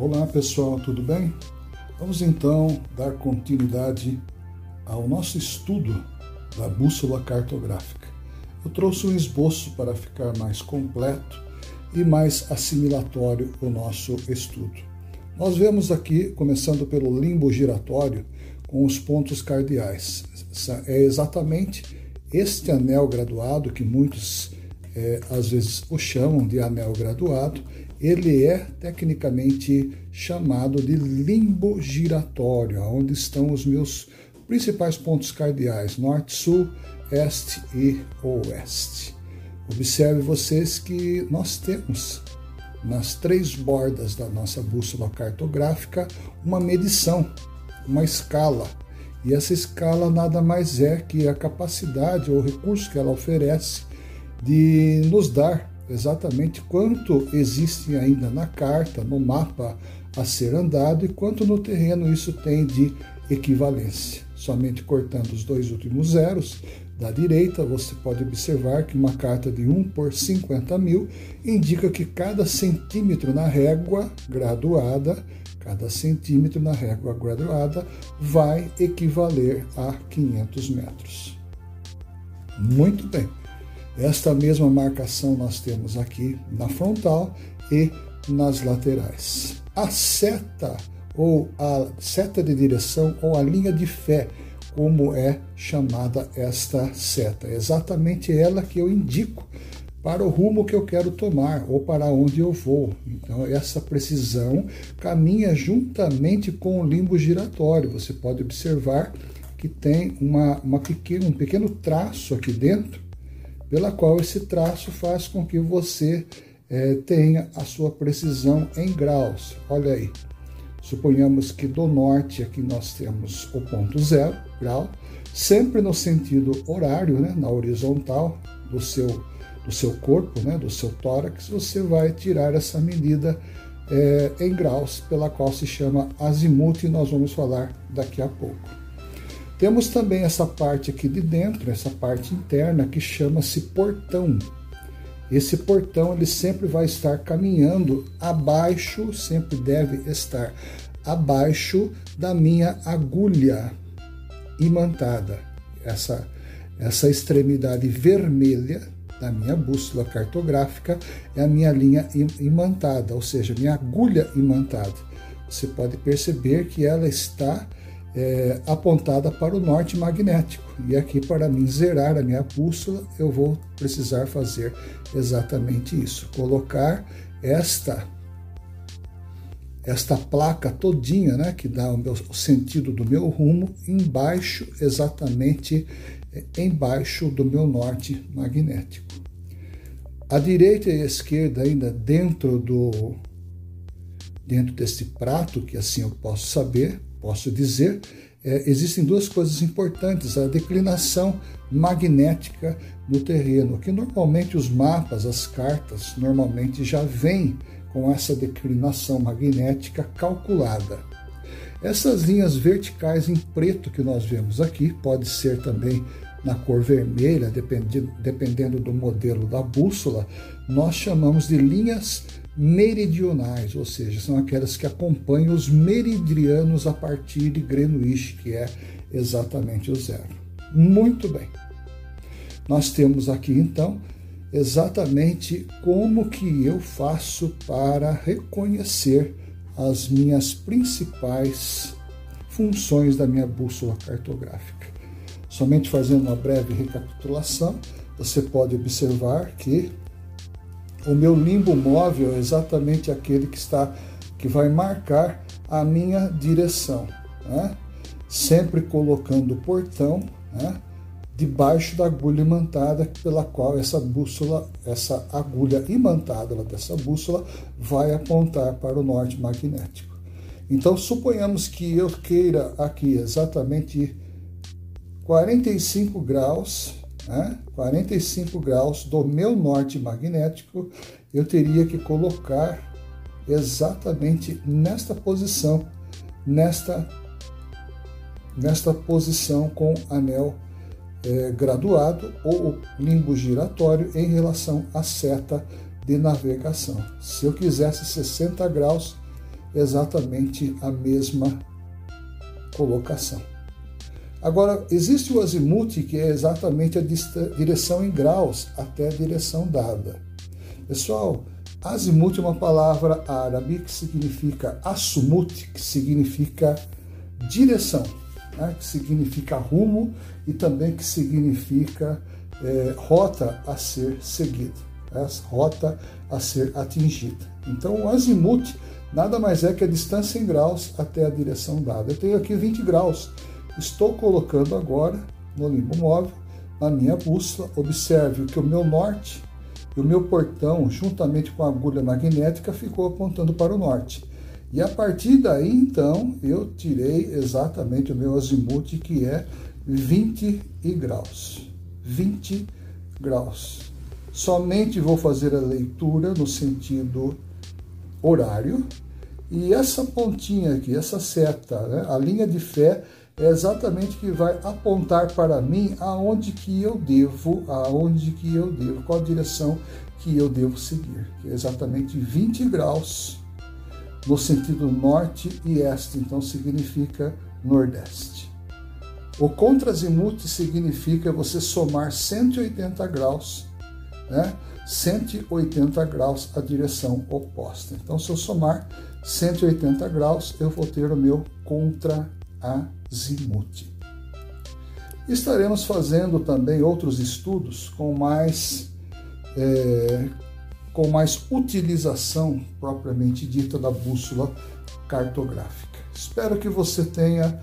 Olá pessoal, tudo bem? Vamos então dar continuidade ao nosso estudo da bússola cartográfica. Eu trouxe um esboço para ficar mais completo e mais assimilatório o nosso estudo. Nós vemos aqui, começando pelo limbo giratório, com os pontos cardeais. É exatamente este anel graduado que muitos é, às vezes o chamam de anel graduado, ele é tecnicamente chamado de limbo giratório, onde estão os meus principais pontos cardeais, norte, sul, este e oeste. Observe vocês que nós temos nas três bordas da nossa bússola cartográfica uma medição, uma escala. E essa escala nada mais é que a capacidade ou recurso que ela oferece de nos dar exatamente quanto existe ainda na carta, no mapa a ser andado e quanto no terreno isso tem de equivalência. Somente cortando os dois últimos zeros da direita, você pode observar que uma carta de 1 por 50 mil indica que cada centímetro na régua graduada, cada centímetro na régua graduada vai equivaler a 500 metros. Muito bem. Esta mesma marcação nós temos aqui na frontal e nas laterais. A seta ou a seta de direção ou a linha de fé, como é chamada esta seta. É exatamente ela que eu indico para o rumo que eu quero tomar ou para onde eu vou. Então, essa precisão caminha juntamente com o limbo giratório. Você pode observar que tem uma, uma pequeno, um pequeno traço aqui dentro pela qual esse traço faz com que você é, tenha a sua precisão em graus. Olha aí, suponhamos que do norte aqui nós temos o ponto zero grau, sempre no sentido horário, né, na horizontal do seu, do seu corpo, né, do seu tórax, você vai tirar essa medida é, em graus, pela qual se chama azimuth, e nós vamos falar daqui a pouco. Temos também essa parte aqui de dentro, essa parte interna que chama-se portão. Esse portão ele sempre vai estar caminhando abaixo, sempre deve estar abaixo da minha agulha imantada. Essa essa extremidade vermelha da minha bússola cartográfica é a minha linha imantada, ou seja, minha agulha imantada. Você pode perceber que ela está é, apontada para o norte magnético. E aqui, para mim zerar a minha bússola, eu vou precisar fazer exatamente isso: colocar esta esta placa todinha, né, que dá o, meu, o sentido do meu rumo, embaixo, exatamente é, embaixo do meu norte magnético. A direita e a esquerda ainda dentro do dentro desse prato, que assim eu posso saber, posso dizer, é, existem duas coisas importantes: a declinação magnética no terreno, que normalmente os mapas, as cartas, normalmente já vêm com essa declinação magnética calculada. Essas linhas verticais em preto que nós vemos aqui, pode ser também na cor vermelha, dependendo, dependendo do modelo da bússola, nós chamamos de linhas meridionais, ou seja, são aquelas que acompanham os meridianos a partir de Greenwich, que é exatamente o zero. Muito bem. Nós temos aqui então exatamente como que eu faço para reconhecer as minhas principais funções da minha bússola cartográfica. Somente fazendo uma breve recapitulação, você pode observar que o meu limbo móvel é exatamente aquele que está que vai marcar a minha direção, né? sempre colocando o portão né? debaixo da agulha imantada pela qual essa bússola, essa agulha imantada dessa bússola vai apontar para o norte magnético. Então suponhamos que eu queira aqui exatamente 45 graus né, 45 graus do meu norte magnético, eu teria que colocar exatamente nesta posição, nesta, nesta posição com anel é, graduado ou limbo giratório em relação à seta de navegação. Se eu quisesse 60 graus, exatamente a mesma colocação. Agora, existe o azimuth, que é exatamente a direção em graus até a direção dada. Pessoal, azimuth é uma palavra árabe que significa assumut, que significa direção, né? que significa rumo e também que significa é, rota a ser seguida, né? rota a ser atingida. Então, o azimuth nada mais é que a distância em graus até a direção dada. Eu tenho aqui 20 graus. Estou colocando agora no limbo móvel, na minha bússola. Observe que o meu norte e o meu portão, juntamente com a agulha magnética, ficou apontando para o norte. E a partir daí, então, eu tirei exatamente o meu azimuth, que é 20 graus. 20 graus. Somente vou fazer a leitura no sentido horário. E essa pontinha aqui, essa seta, né, a linha de fé, é exatamente que vai apontar para mim aonde que eu devo, aonde que eu devo, qual a direção que eu devo seguir. Que é exatamente 20 graus no sentido norte e este, então significa nordeste. O contrazimuth significa você somar 180 graus, né? 180 graus a direção oposta. Então, se eu somar 180 graus, eu vou ter o meu contrazimuth. Estaremos fazendo também outros estudos com mais é, com mais utilização propriamente dita da bússola cartográfica. Espero que você tenha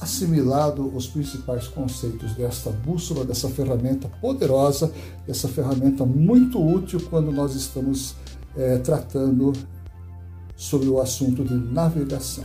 assimilado os principais conceitos desta bússola, dessa ferramenta poderosa, essa ferramenta muito útil quando nós estamos é, tratando sobre o assunto de navegação.